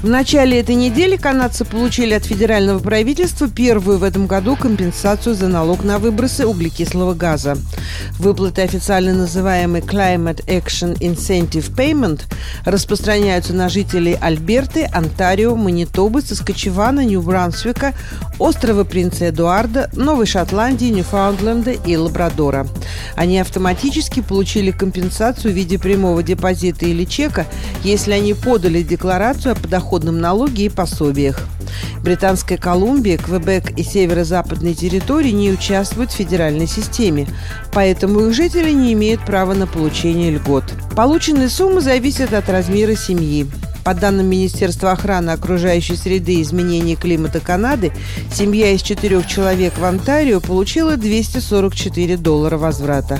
В начале этой недели канадцы получили от федерального правительства первую в этом году компенсацию за налог на выбросы углекислого газа. Выплаты, официально называемые Climate Action Incentive Payment, распространяются на жителей Альберты, Онтарио, Манитобы, Соскочевана, Нью-Брансвика, острова Принца Эдуарда, Новой Шотландии, Ньюфаундленда и Лабрадора. Они автоматически получили компенсацию в виде прямого депозита или чека, если они подали декларацию о подоходе подоходном налоге и пособиях. Британская Колумбия, Квебек и северо-западные территории не участвуют в федеральной системе, поэтому их жители не имеют права на получение льгот. Полученные суммы зависят от размера семьи. По данным Министерства охраны окружающей среды и изменения климата Канады, семья из четырех человек в Онтарио получила 244 доллара возврата.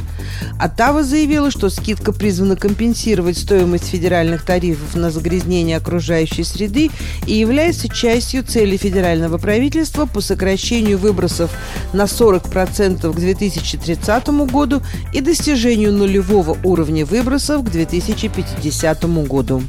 Оттава заявила, что скидка призвана компенсировать стоимость федеральных тарифов на загрязнение окружающей среды и является частью цели федерального правительства по сокращению выбросов на 40% к 2030 году и достижению нулевого уровня выбросов к 2050 году.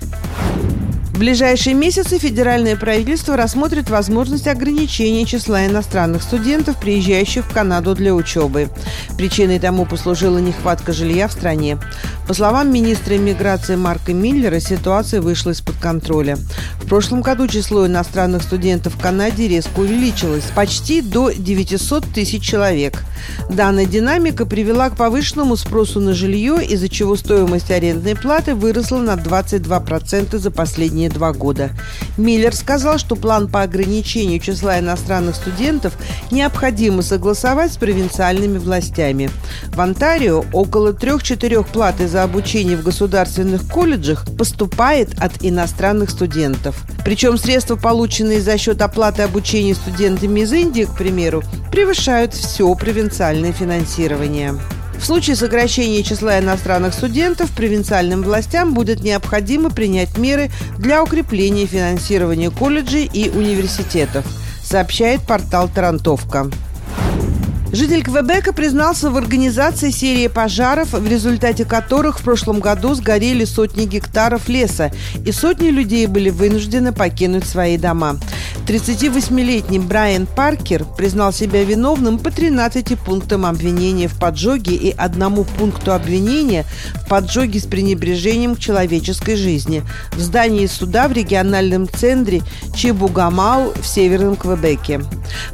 В ближайшие месяцы федеральное правительство рассмотрит возможность ограничения числа иностранных студентов, приезжающих в Канаду для учебы. Причиной тому послужила нехватка жилья в стране. По словам министра иммиграции Марка Миллера, ситуация вышла из-под контроля. Прошлом году число иностранных студентов в Канаде резко увеличилось – почти до 900 тысяч человек. Данная динамика привела к повышенному спросу на жилье, из-за чего стоимость арендной платы выросла на 22% за последние два года. Миллер сказал, что план по ограничению числа иностранных студентов необходимо согласовать с провинциальными властями. В Онтарио около трех-четырех платы за обучение в государственных колледжах поступает от иностранных студентов. Причем средства, полученные за счет оплаты обучения студентами из Индии, к примеру, превышают все провинциальное финансирование. В случае сокращения числа иностранных студентов провинциальным властям будет необходимо принять меры для укрепления финансирования колледжей и университетов, сообщает портал «Тарантовка». Житель Квебека признался в организации серии пожаров, в результате которых в прошлом году сгорели сотни гектаров леса, и сотни людей были вынуждены покинуть свои дома. 38-летний Брайан Паркер признал себя виновным по 13 пунктам обвинения в поджоге и одному пункту обвинения в поджоге с пренебрежением к человеческой жизни в здании суда в региональном центре Чебугамау в Северном Квебеке.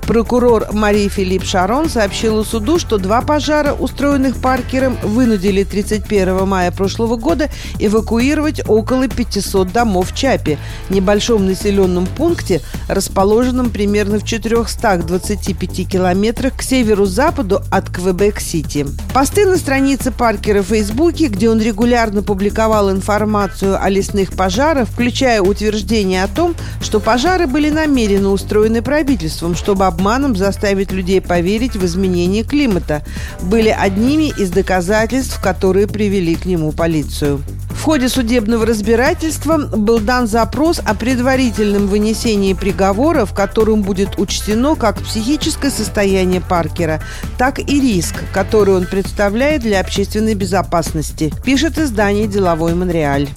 Прокурор Мари Филипп Шарон сообщила суду, что два пожара, устроенных Паркером, вынудили 31 мая прошлого года эвакуировать около 500 домов в Чапе, небольшом населенном пункте, расположенном примерно в 425 километрах к северу-западу от Квебек-Сити. Посты на странице Паркера в Фейсбуке, где он регулярно публиковал информацию о лесных пожарах, включая утверждение о том, что пожары были намеренно устроены правительством, чтобы обманом заставить людей поверить в изменение климата, были одними из доказательств, которые привели к нему полицию. В ходе судебного разбирательства был дан запрос о предварительном вынесении приговора, в котором будет учтено как психическое состояние Паркера, так и риск, который он представляет для общественной безопасности, пишет издание «Деловой Монреаль».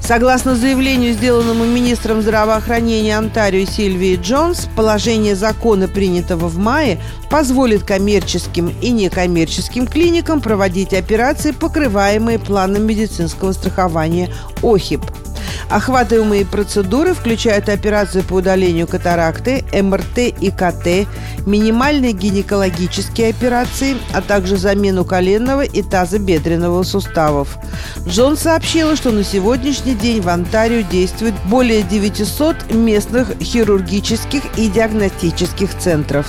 Согласно заявлению, сделанному министром здравоохранения Онтарио Сильвии Джонс, положение закона, принятого в мае, позволит коммерческим и некоммерческим клиникам проводить операции, покрываемые планом медицинского страхования ОХИП – Охватываемые процедуры включают операцию по удалению катаракты, МРТ и КТ, минимальные гинекологические операции, а также замену коленного и тазобедренного суставов. Джон сообщила, что на сегодняшний день в Онтарио действует более 900 местных хирургических и диагностических центров.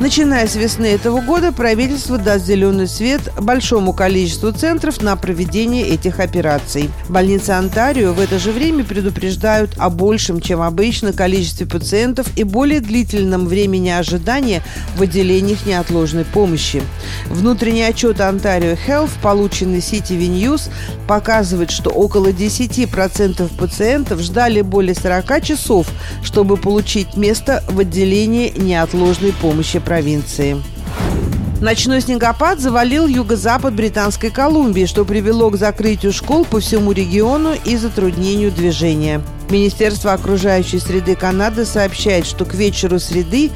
Начиная с весны этого года правительство даст зеленый свет большому количеству центров на проведение этих операций. Больница Онтарио в это же время властями предупреждают о большем, чем обычно, количестве пациентов и более длительном времени ожидания в отделениях неотложной помощи. Внутренний отчет Ontario Health, полученный CTV News, показывает, что около 10% пациентов ждали более 40 часов, чтобы получить место в отделении неотложной помощи провинции. Ночной снегопад завалил юго-запад Британской Колумбии, что привело к закрытию школ по всему региону и затруднению движения. Министерство окружающей среды Канады сообщает, что к вечеру среды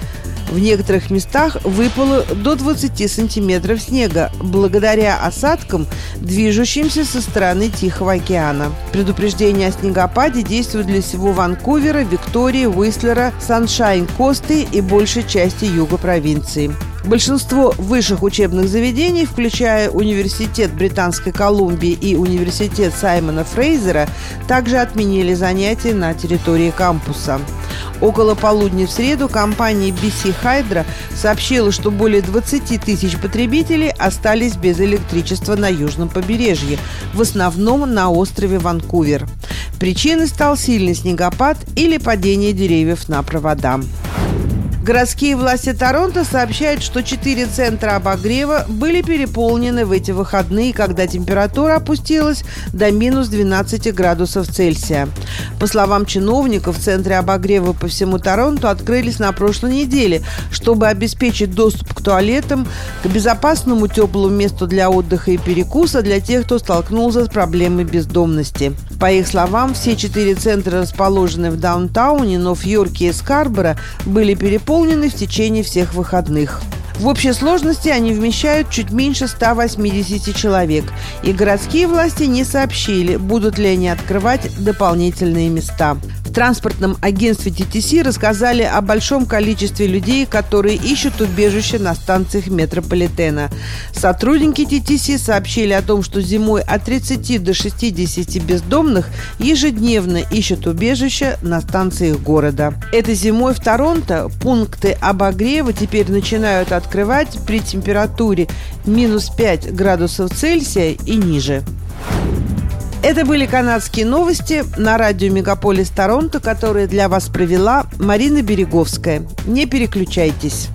в некоторых местах выпало до 20 сантиметров снега, благодаря осадкам, движущимся со стороны Тихого океана. Предупреждение о снегопаде действует для всего Ванкувера, Виктории, Уислера, Саншайн-Косты и большей части юга провинции. Большинство высших учебных заведений, включая Университет Британской Колумбии и Университет Саймона Фрейзера, также отменили занятия на территории кампуса. Около полудня в среду компания BC Hydro сообщила, что более 20 тысяч потребителей остались без электричества на южном побережье, в основном на острове Ванкувер. Причиной стал сильный снегопад или падение деревьев на провода. Городские власти Торонто сообщают, что четыре центра обогрева были переполнены в эти выходные, когда температура опустилась до минус 12 градусов Цельсия. По словам чиновников, центры обогрева по всему Торонто открылись на прошлой неделе, чтобы обеспечить доступ к туалетам, к безопасному теплому месту для отдыха и перекуса для тех, кто столкнулся с проблемой бездомности. По их словам, все четыре центра, расположенные в Даунтауне, но в Йорке и Скарборо, были переполнены в течение всех выходных. В общей сложности они вмещают чуть меньше 180 человек, и городские власти не сообщили, будут ли они открывать дополнительные места транспортном агентстве TTC рассказали о большом количестве людей, которые ищут убежище на станциях метрополитена. Сотрудники TTC сообщили о том, что зимой от 30 до 60 бездомных ежедневно ищут убежище на станциях города. Этой зимой в Торонто пункты обогрева теперь начинают открывать при температуре минус 5 градусов Цельсия и ниже. Это были канадские новости на радио «Мегаполис Торонто», которые для вас провела Марина Береговская. Не переключайтесь.